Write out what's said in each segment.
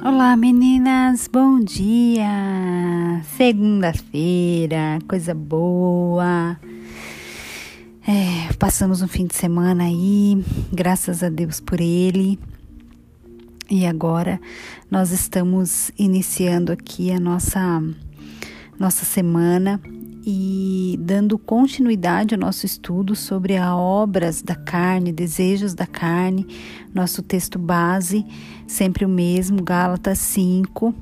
Olá meninas, bom dia! Segunda-feira, coisa boa. É, passamos um fim de semana aí, graças a Deus por ele. E agora nós estamos iniciando aqui a nossa nossa semana e dando continuidade ao nosso estudo sobre as obras da carne, desejos da carne, nosso texto base, sempre o mesmo, Gálatas 5,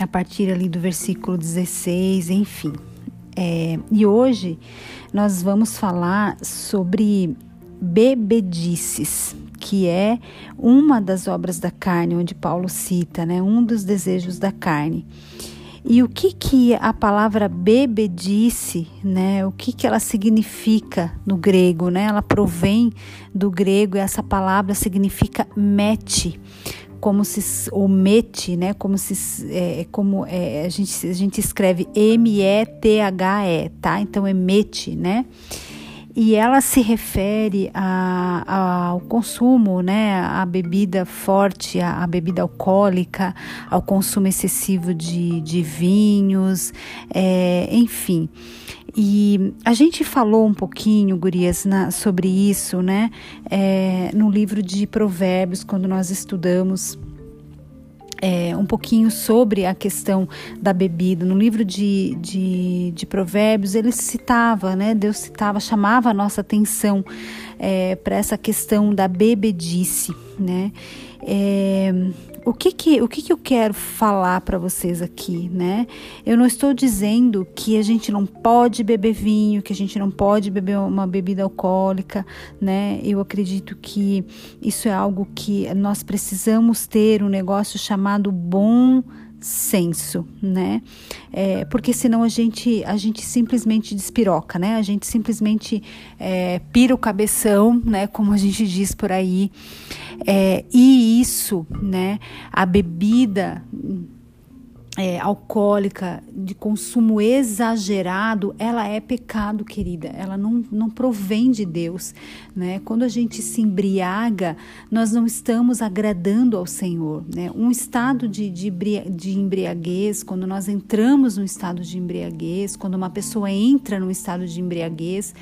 a partir ali do versículo 16, enfim. É, e hoje nós vamos falar sobre bebedices, que é uma das obras da carne, onde Paulo cita, né, um dos desejos da carne. E o que que a palavra bebedice, né? O que que ela significa no grego, né? Ela provém do grego e essa palavra significa mete, como se ou mete, né? Como se é, como é, a gente a gente escreve M E T H E, tá? Então é mete, né? E ela se refere a, a, ao consumo, né, a bebida forte, a, bebida alcoólica, ao consumo excessivo de, de vinhos, é, enfim. E a gente falou um pouquinho, Gurias, na, sobre isso, né, é, no livro de Provérbios, quando nós estudamos é, um pouquinho sobre a questão da bebida. No livro de, de, de, Provérbios, ele citava, né? Deus citava, chamava a nossa atenção é, para essa questão da bebedice, né? É, o que que, o que que eu quero falar para vocês aqui, né? Eu não estou dizendo que a gente não pode beber vinho, que a gente não pode beber uma bebida alcoólica, né? Eu acredito que isso é algo que nós precisamos ter um negócio chamado bom senso, né? É, porque senão a gente a gente simplesmente despiroca, né? A gente simplesmente é, pira o cabeção, né? Como a gente diz por aí. É, e isso, né? A bebida é, alcoólica, de consumo exagerado, ela é pecado, querida. Ela não, não provém de Deus. Né? Quando a gente se embriaga, nós não estamos agradando ao Senhor. Né? Um estado de, de, de embriaguez, quando nós entramos no estado de embriaguez, quando uma pessoa entra no estado de embriaguez,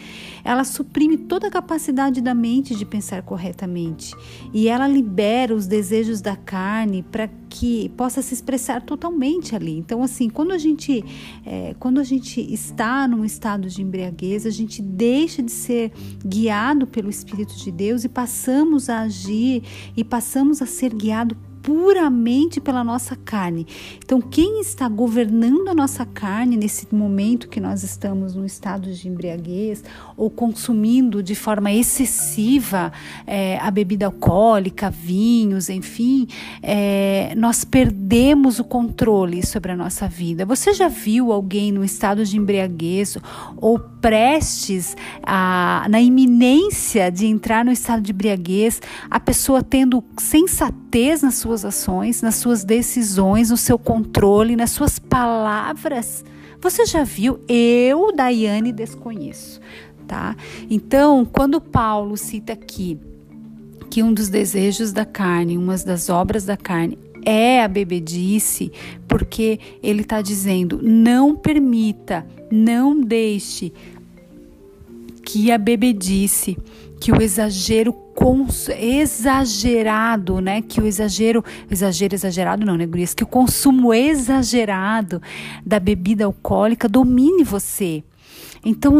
ela suprime toda a capacidade da mente de pensar corretamente. E ela libera os desejos da carne para que possa se expressar totalmente ali. Então, assim, quando a gente, é, quando a gente está num estado de embriaguez, a gente deixa de ser guiado pelo Espírito de Deus e passamos a agir e passamos a ser guiado puramente pela nossa carne. Então, quem está governando a nossa carne nesse momento que nós estamos no estado de embriaguez ou consumindo de forma excessiva é, a bebida alcoólica, vinhos, enfim, é, nós perdemos o controle sobre a nossa vida. Você já viu alguém no estado de embriaguez ou prestes a, na iminência de entrar no estado de embriaguez, a pessoa tendo sensatez nas suas ações, nas suas decisões, no seu controle, nas suas palavras. Você já viu? Eu, Daiane, desconheço, tá? Então, quando Paulo cita aqui que um dos desejos da carne, uma das obras da carne é a bebedice, porque ele está dizendo: não permita, não deixe que a bebedice, que o exagero exagerado, né? Que o exagero, exagero exagerado não, né, Gurias? Que o consumo exagerado da bebida alcoólica domine você. Então,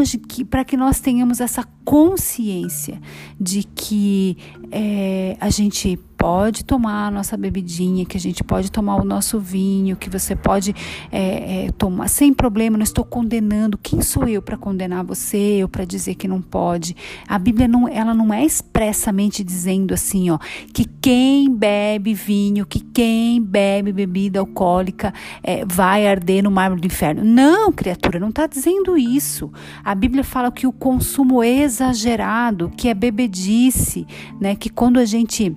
para que nós tenhamos essa consciência de que é, a gente pode tomar a nossa bebidinha, que a gente pode tomar o nosso vinho, que você pode é, é, tomar sem problema. Não estou condenando. Quem sou eu para condenar você ou para dizer que não pode? A Bíblia não, ela não é expressamente dizendo assim, ó, que quem bebe vinho, que quem bebe bebida alcoólica é, vai arder no mármore do inferno. Não, criatura, não está dizendo isso. A Bíblia fala que o consumo exagerado, que é bebedice, né, que quando a gente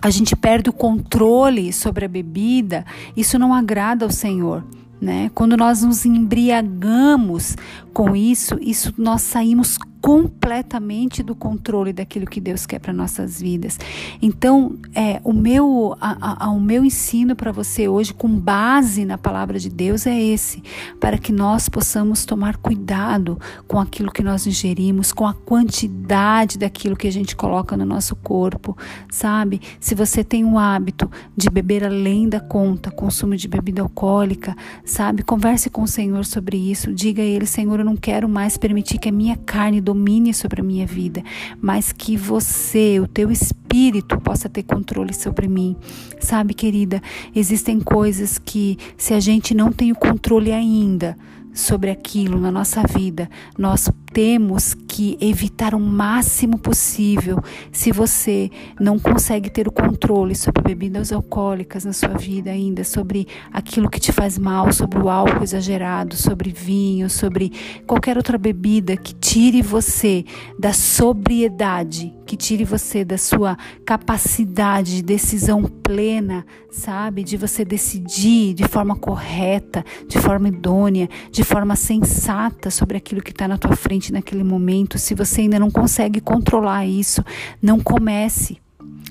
a gente perde o controle sobre a bebida, isso não agrada ao Senhor. Né? Quando nós nos embriagamos com isso, isso nós saímos completamente do controle daquilo que Deus quer para nossas vidas. Então, é, o meu a, a, o meu ensino para você hoje, com base na palavra de Deus, é esse, para que nós possamos tomar cuidado com aquilo que nós ingerimos, com a quantidade daquilo que a gente coloca no nosso corpo, sabe? Se você tem o hábito de beber além da conta, consumo de bebida alcoólica, sabe? Converse com o Senhor sobre isso. Diga a Ele, Senhor, eu não quero mais permitir que a minha carne domine sobre a minha vida, mas que você, o teu espírito, possa ter controle sobre mim. Sabe, querida, existem coisas que, se a gente não tem o controle ainda, sobre aquilo na nossa vida, nós temos que evitar o máximo possível. Se você não consegue ter o controle sobre bebidas alcoólicas na sua vida ainda, sobre aquilo que te faz mal, sobre o álcool exagerado, sobre vinho, sobre qualquer outra bebida que tire você da sobriedade, que tire você da sua capacidade de decisão plena, sabe? De você decidir de forma correta, de forma idônea, de forma sensata sobre aquilo que está na tua frente naquele momento, se você ainda não consegue controlar isso, não comece.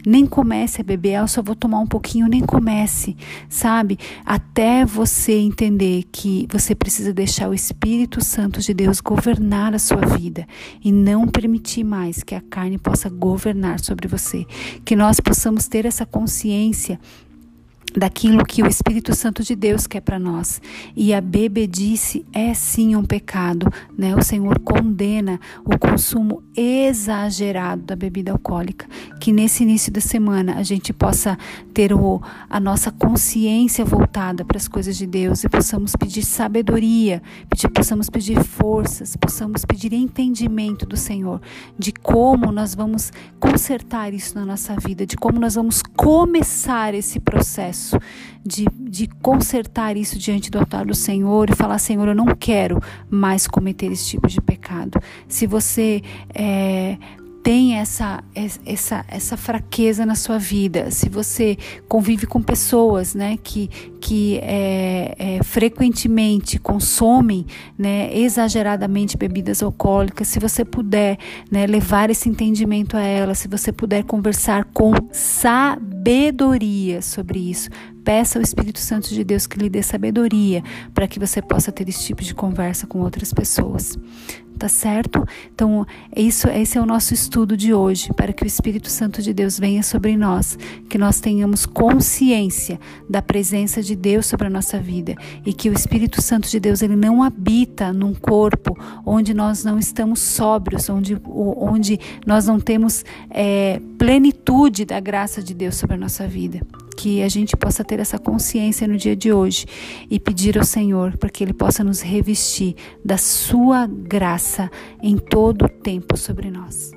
Nem comece a beber, eu só vou tomar um pouquinho, nem comece, sabe? Até você entender que você precisa deixar o Espírito Santo de Deus governar a sua vida e não permitir mais que a carne possa governar sobre você. Que nós possamos ter essa consciência daquilo que o Espírito Santo de Deus quer para nós. E a bebedice é sim um pecado, né? O Senhor condena o consumo exagerado da bebida alcoólica. Que nesse início da semana a gente possa ter o, a nossa consciência voltada para as coisas de Deus e possamos pedir sabedoria, pedir, possamos pedir forças, possamos pedir entendimento do Senhor de como nós vamos consertar isso na nossa vida, de como nós vamos começar esse processo processo de, de consertar isso diante do altar do Senhor e falar: Senhor, eu não quero mais cometer esse tipo de pecado. Se você é, tem essa, essa, essa fraqueza na sua vida, se você convive com pessoas né, que, que é, é, frequentemente consomem né, exageradamente bebidas alcoólicas, se você puder né, levar esse entendimento a elas, se você puder conversar com sabedoria sobre isso, peça ao Espírito Santo de Deus que lhe dê sabedoria para que você possa ter esse tipo de conversa com outras pessoas tá certo? Então, isso, esse é o nosso estudo de hoje, para que o Espírito Santo de Deus venha sobre nós, que nós tenhamos consciência da presença de Deus sobre a nossa vida e que o Espírito Santo de Deus ele não habita num corpo onde nós não estamos sóbrios, onde, onde nós não temos é, plenitude da graça de Deus sobre a nossa vida que a gente possa ter essa consciência no dia de hoje e pedir ao Senhor para que Ele possa nos revestir da Sua graça em todo o tempo sobre nós.